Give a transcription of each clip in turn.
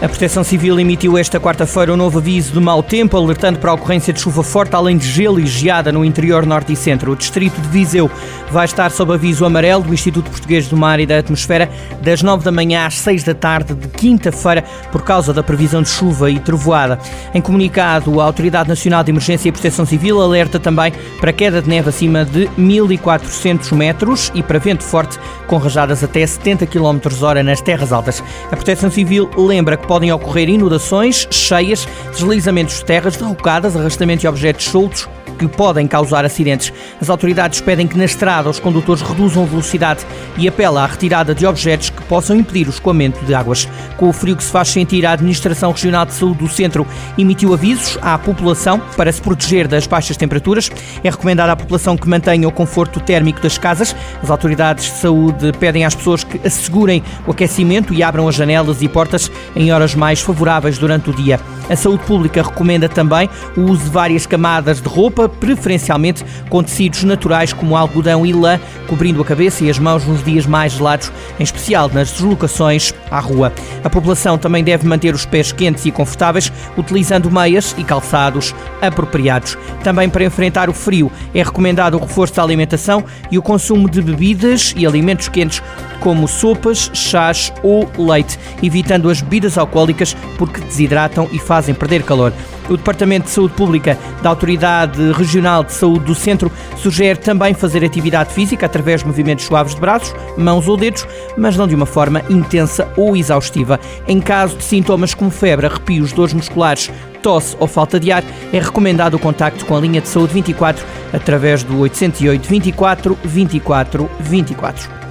A Proteção Civil emitiu esta quarta-feira um novo aviso de mau tempo, alertando para a ocorrência de chuva forte, além de gelo e geada no interior norte e centro. O distrito de Viseu vai estar sob aviso amarelo do Instituto Português do Mar e da Atmosfera das 9 da manhã às 6 da tarde de quinta-feira, por causa da previsão de chuva e trovoada. Em comunicado, a Autoridade Nacional de Emergência e Proteção Civil alerta também para queda de neve acima de 1400 metros e para vento forte com rajadas até 70 km hora nas terras altas. A Proteção Civil lembra que podem ocorrer inundações, cheias, deslizamentos de terras, derrocadas, arrastamento de objetos soltos que podem causar acidentes. As autoridades pedem que na estrada os condutores reduzam a velocidade e apela à retirada de objetos que possam impedir o escoamento de águas. Com o frio que se faz sentir, a Administração Regional de Saúde do Centro emitiu avisos à população para se proteger das baixas temperaturas. É recomendado à população que mantenha o conforto térmico das casas. As autoridades de saúde pedem às pessoas que assegurem o aquecimento e abram as janelas e portas em horas mais favoráveis durante o dia. A saúde pública recomenda também o uso de várias camadas de roupa, preferencialmente com tecidos naturais como algodão e lã, cobrindo a cabeça e as mãos nos dias mais gelados, em especial nas deslocações à rua. A população também deve manter os pés quentes e confortáveis, utilizando meias e calçados apropriados. Também para enfrentar o frio, é recomendado o reforço da alimentação e o consumo de bebidas e alimentos quentes como sopas, chás ou leite, evitando as bebidas alcoólicas porque desidratam e fazem perder calor. O Departamento de Saúde Pública da Autoridade Regional de Saúde do Centro sugere também fazer atividade física através de movimentos suaves de braços, mãos ou dedos, mas não de uma forma intensa ou exaustiva. Em caso de sintomas como febre, arrepios, dores musculares, tosse ou falta de ar, é recomendado o contacto com a linha de saúde 24 através do 808 24 24 24.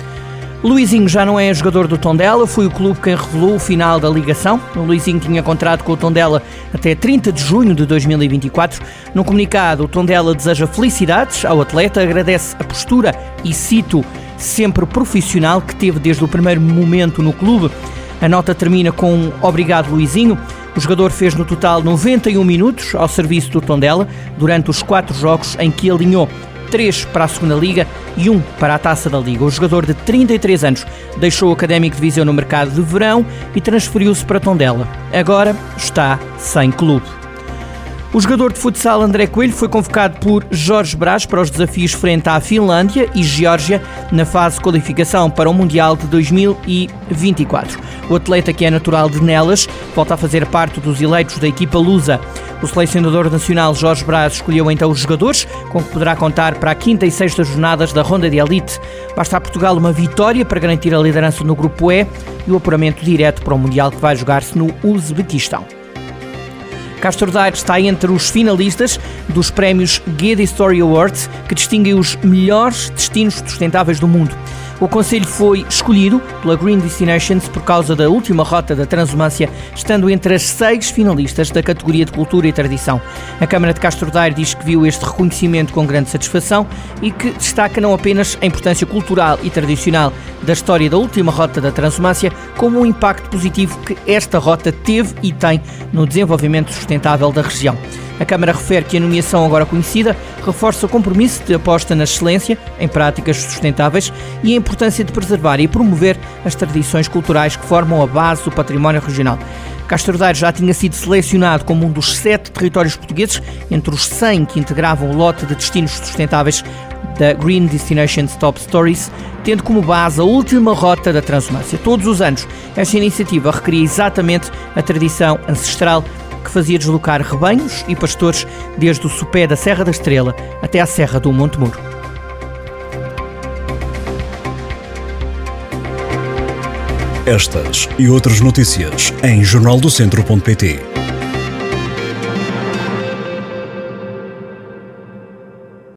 Luizinho já não é jogador do Tondela, foi o clube quem revelou o final da ligação. O Luizinho tinha contrato com o Tondela até 30 de junho de 2024. No comunicado, o Tondela deseja felicidades ao atleta, agradece a postura e cito sempre profissional que teve desde o primeiro momento no clube. A nota termina com um obrigado Luizinho. O jogador fez no total 91 minutos ao serviço do Tondela durante os quatro jogos em que alinhou três para a segunda Liga e um para a Taça da Liga. O jogador de 33 anos deixou o Académico de Viseu no mercado de verão e transferiu-se para Tondela. Agora está sem clube. O jogador de futsal André Coelho foi convocado por Jorge Brás para os desafios frente à Finlândia e Geórgia na fase de qualificação para o Mundial de 2024. O atleta, que é natural de Nelas, volta a fazer parte dos eleitos da equipa lusa. O selecionador nacional Jorge Braz escolheu então os jogadores com que poderá contar para a quinta e sexta jornadas da ronda de elite. Basta a Portugal uma vitória para garantir a liderança no grupo E e o apuramento direto para o Mundial que vai jogar-se no Uzbequistão. Castro Daire está entre os finalistas dos prémios Gedi Story Awards, que distinguem os melhores destinos sustentáveis do mundo. O Conselho foi escolhido pela Green Destinations por causa da última rota da Transumância, estando entre as seis finalistas da categoria de Cultura e Tradição. A Câmara de Castro Daire diz que viu este reconhecimento com grande satisfação e que destaca não apenas a importância cultural e tradicional da história da última rota da Transumância, como o impacto positivo que esta rota teve e tem no desenvolvimento sustentável da região. A Câmara refere que a nomeação agora conhecida reforça o compromisso de aposta na excelência em práticas sustentáveis e a importância de preservar e promover as tradições culturais que formam a base do património regional. Castro Daire já tinha sido selecionado como um dos sete territórios portugueses entre os 100 que integravam o lote de destinos sustentáveis da Green Destinations Top Stories, tendo como base a última rota da Transumância. Todos os anos, esta iniciativa recria exatamente a tradição ancestral que fazia deslocar rebanhos e pastores desde o sopé da Serra da Estrela até à Serra do Monte Muro. Estas e outras notícias em jornaldocentro.pt.